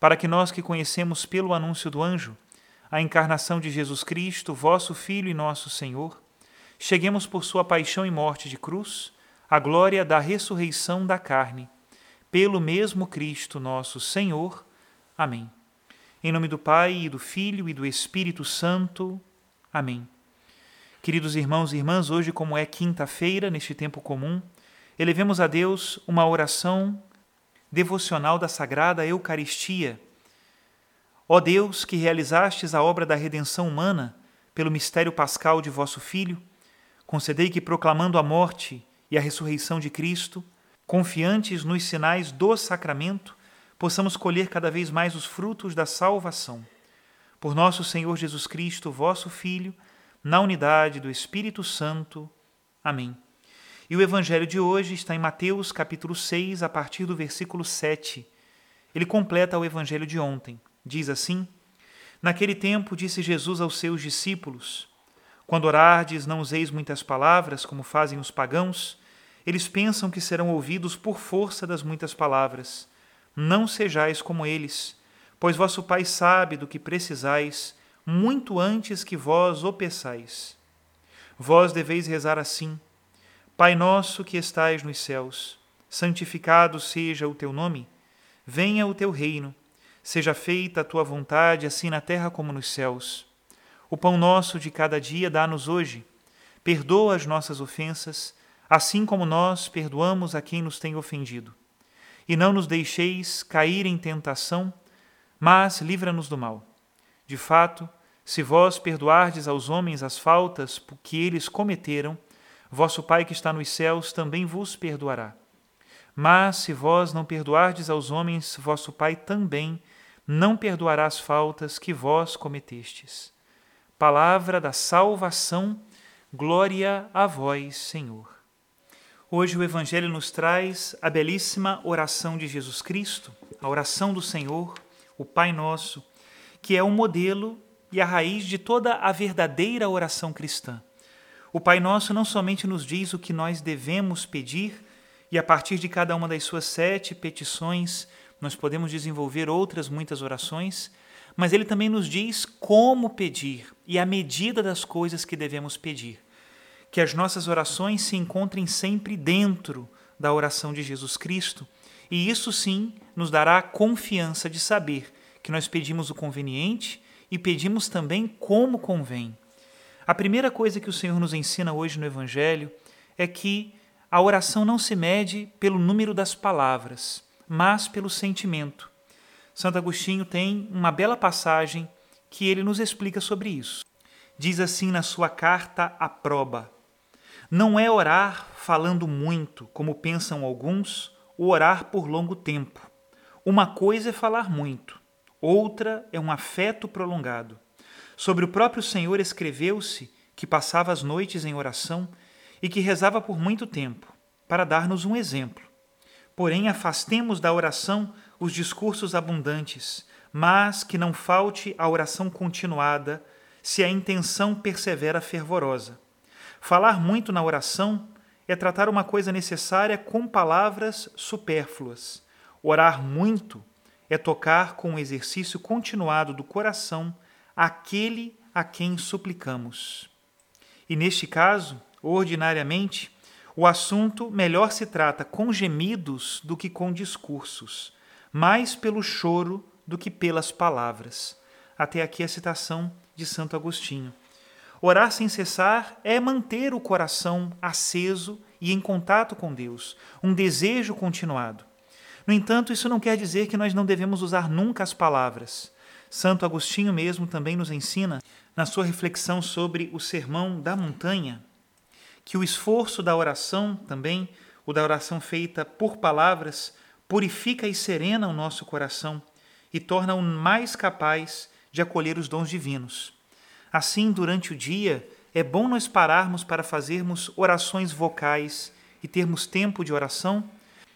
para que nós que conhecemos pelo anúncio do anjo a encarnação de Jesus Cristo, vosso Filho e nosso Senhor, cheguemos por sua paixão e morte de cruz à glória da ressurreição da carne, pelo mesmo Cristo nosso Senhor. Amém. Em nome do Pai e do Filho e do Espírito Santo. Amém. Queridos irmãos e irmãs, hoje, como é quinta-feira, neste tempo comum, elevemos a Deus uma oração devocional da Sagrada Eucaristia. Ó Deus, que realizastes a obra da redenção humana pelo mistério pascal de vosso Filho, concedei que, proclamando a morte e a ressurreição de Cristo, confiantes nos sinais do sacramento, possamos colher cada vez mais os frutos da salvação. Por nosso Senhor Jesus Cristo, vosso Filho, na unidade do Espírito Santo. Amém. E o evangelho de hoje está em Mateus capítulo 6, a partir do versículo 7. Ele completa o evangelho de ontem. Diz assim: Naquele tempo disse Jesus aos seus discípulos: Quando orardes, não useis muitas palavras, como fazem os pagãos. Eles pensam que serão ouvidos por força das muitas palavras. Não sejais como eles, pois vosso Pai sabe do que precisais muito antes que vós o peçais. Vós deveis rezar assim: Pai nosso que estais nos céus, santificado seja o teu nome. Venha o teu reino. Seja feita a tua vontade, assim na terra como nos céus. O pão nosso de cada dia dá-nos hoje. Perdoa as nossas ofensas, assim como nós perdoamos a quem nos tem ofendido. E não nos deixeis cair em tentação, mas livra-nos do mal. De fato, se vós perdoardes aos homens as faltas que eles cometeram, vosso Pai que está nos céus também vos perdoará. Mas se vós não perdoardes aos homens, vosso Pai também não perdoará as faltas que vós cometestes. Palavra da salvação, glória a vós, Senhor. Hoje o Evangelho nos traz a belíssima oração de Jesus Cristo, a oração do Senhor, o Pai Nosso, que é o modelo e a raiz de toda a verdadeira oração cristã. O Pai Nosso não somente nos diz o que nós devemos pedir, e a partir de cada uma das suas sete petições nós podemos desenvolver outras muitas orações, mas ele também nos diz como pedir e a medida das coisas que devemos pedir. Que as nossas orações se encontrem sempre dentro da oração de Jesus Cristo, e isso sim nos dará a confiança de saber que nós pedimos o conveniente e pedimos também como convém. A primeira coisa que o Senhor nos ensina hoje no Evangelho é que a oração não se mede pelo número das palavras, mas pelo sentimento. Santo Agostinho tem uma bela passagem que ele nos explica sobre isso. Diz assim na sua carta à proba: Não é orar falando muito, como pensam alguns, ou orar por longo tempo. Uma coisa é falar muito, outra é um afeto prolongado. Sobre o próprio Senhor escreveu-se que passava as noites em oração e que rezava por muito tempo, para dar-nos um exemplo. Porém, afastemos da oração os discursos abundantes, mas que não falte a oração continuada se a intenção persevera fervorosa. Falar muito na oração é tratar uma coisa necessária com palavras supérfluas. Orar muito é tocar com o exercício continuado do coração aquele a quem suplicamos. E neste caso, ordinariamente, o assunto melhor se trata com gemidos do que com discursos, mais pelo choro do que pelas palavras. Até aqui a citação de Santo Agostinho. Orar sem cessar é manter o coração aceso e em contato com Deus, um desejo continuado. No entanto, isso não quer dizer que nós não devemos usar nunca as palavras. Santo Agostinho mesmo também nos ensina, na sua reflexão sobre o Sermão da Montanha, que o esforço da oração também, o da oração feita por palavras, purifica e serena o nosso coração e torna-o mais capaz de acolher os dons divinos. Assim, durante o dia, é bom nós pararmos para fazermos orações vocais e termos tempo de oração,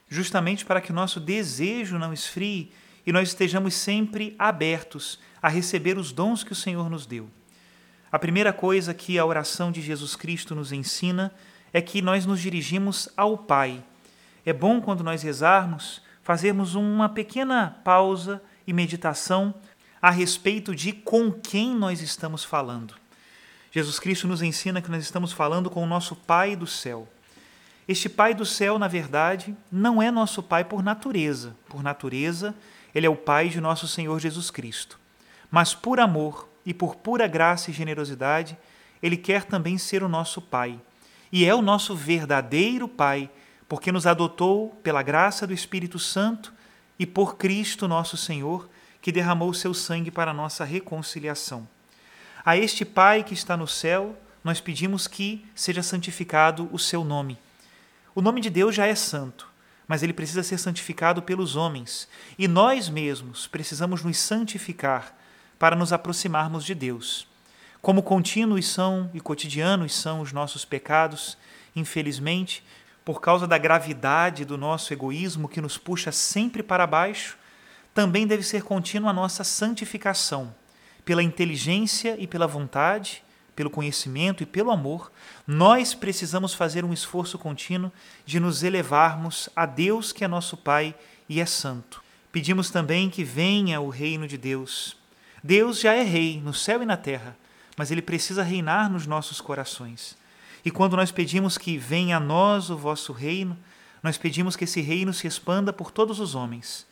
justamente para que o nosso desejo não esfrie e nós estejamos sempre abertos a receber os dons que o Senhor nos deu. A primeira coisa que a oração de Jesus Cristo nos ensina é que nós nos dirigimos ao Pai. É bom quando nós rezarmos fazermos uma pequena pausa e meditação a respeito de com quem nós estamos falando. Jesus Cristo nos ensina que nós estamos falando com o nosso Pai do céu. Este Pai do céu, na verdade, não é nosso Pai por natureza. Por natureza, ele é o Pai de nosso Senhor Jesus Cristo. Mas por amor e por pura graça e generosidade, ele quer também ser o nosso Pai. E é o nosso verdadeiro Pai, porque nos adotou pela graça do Espírito Santo e por Cristo nosso Senhor que derramou seu sangue para nossa reconciliação. A este Pai que está no céu, nós pedimos que seja santificado o seu nome. O nome de Deus já é santo, mas ele precisa ser santificado pelos homens, e nós mesmos precisamos nos santificar para nos aproximarmos de Deus. Como contínuos são e cotidianos são os nossos pecados, infelizmente, por causa da gravidade do nosso egoísmo que nos puxa sempre para baixo, também deve ser contínua a nossa santificação, pela inteligência e pela vontade, pelo conhecimento e pelo amor, nós precisamos fazer um esforço contínuo de nos elevarmos a Deus que é nosso Pai e é santo. Pedimos também que venha o reino de Deus. Deus já é rei no céu e na terra, mas ele precisa reinar nos nossos corações. E quando nós pedimos que venha a nós o vosso reino, nós pedimos que esse reino se expanda por todos os homens.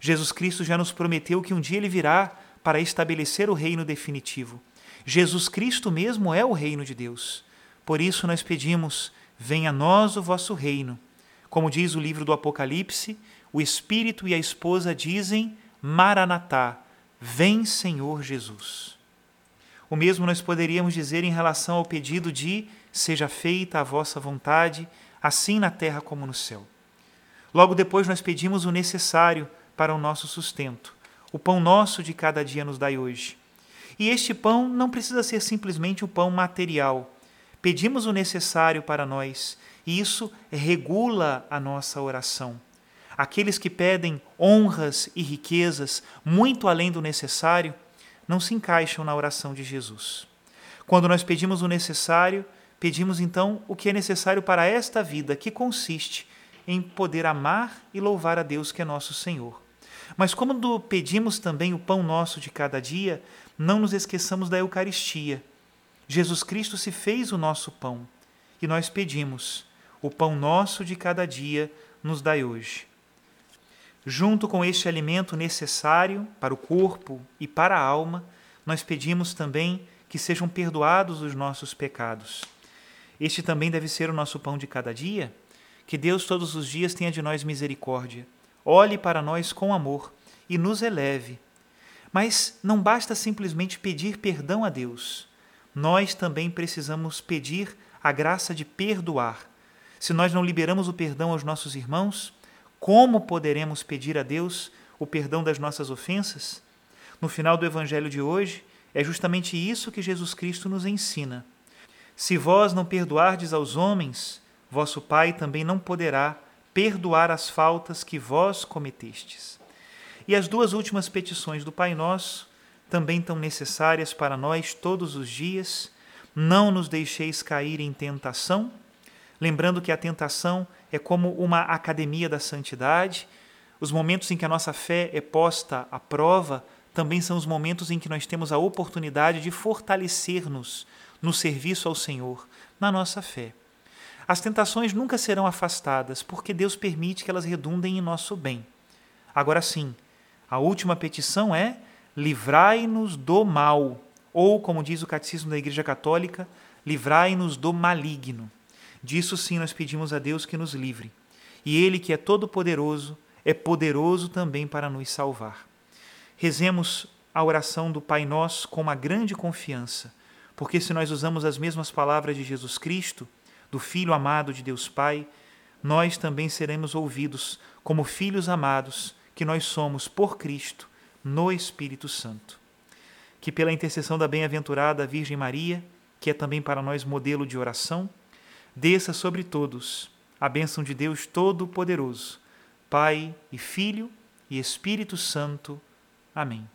Jesus Cristo já nos prometeu que um dia ele virá para estabelecer o reino definitivo. Jesus Cristo mesmo é o reino de Deus. Por isso nós pedimos: venha a nós o vosso reino. Como diz o livro do Apocalipse, o Espírito e a esposa dizem: Maranatá, vem Senhor Jesus. O mesmo nós poderíamos dizer em relação ao pedido de: seja feita a vossa vontade, assim na terra como no céu. Logo depois nós pedimos o necessário para o nosso sustento. O pão nosso de cada dia nos dai hoje. E este pão não precisa ser simplesmente o pão material. Pedimos o necessário para nós, e isso regula a nossa oração. Aqueles que pedem honras e riquezas muito além do necessário não se encaixam na oração de Jesus. Quando nós pedimos o necessário, pedimos então o que é necessário para esta vida, que consiste em poder amar e louvar a Deus que é nosso Senhor. Mas quando pedimos também o pão nosso de cada dia, não nos esqueçamos da Eucaristia. Jesus Cristo se fez o nosso pão e nós pedimos: o pão nosso de cada dia nos dai hoje. Junto com este alimento necessário para o corpo e para a alma, nós pedimos também que sejam perdoados os nossos pecados. Este também deve ser o nosso pão de cada dia. Que Deus todos os dias tenha de nós misericórdia olhe para nós com amor e nos eleve. Mas não basta simplesmente pedir perdão a Deus. Nós também precisamos pedir a graça de perdoar. Se nós não liberamos o perdão aos nossos irmãos, como poderemos pedir a Deus o perdão das nossas ofensas? No final do evangelho de hoje, é justamente isso que Jesus Cristo nos ensina. Se vós não perdoardes aos homens, vosso Pai também não poderá perdoar as faltas que vós cometestes. E as duas últimas petições do Pai Nosso também tão necessárias para nós todos os dias. Não nos deixeis cair em tentação, lembrando que a tentação é como uma academia da santidade. Os momentos em que a nossa fé é posta à prova também são os momentos em que nós temos a oportunidade de fortalecer-nos no serviço ao Senhor, na nossa fé. As tentações nunca serão afastadas, porque Deus permite que elas redundem em nosso bem. Agora sim, a última petição é: livrai-nos do mal, ou, como diz o Catecismo da Igreja Católica, livrai-nos do maligno. Disso sim nós pedimos a Deus que nos livre. E Ele, que é todo-poderoso, é poderoso também para nos salvar. Rezemos a oração do Pai Nosso com uma grande confiança, porque se nós usamos as mesmas palavras de Jesus Cristo, do Filho amado de Deus Pai, nós também seremos ouvidos como filhos amados que nós somos por Cristo no Espírito Santo. Que pela intercessão da bem-aventurada Virgem Maria, que é também para nós modelo de oração, desça sobre todos a bênção de Deus Todo-Poderoso, Pai e Filho e Espírito Santo. Amém.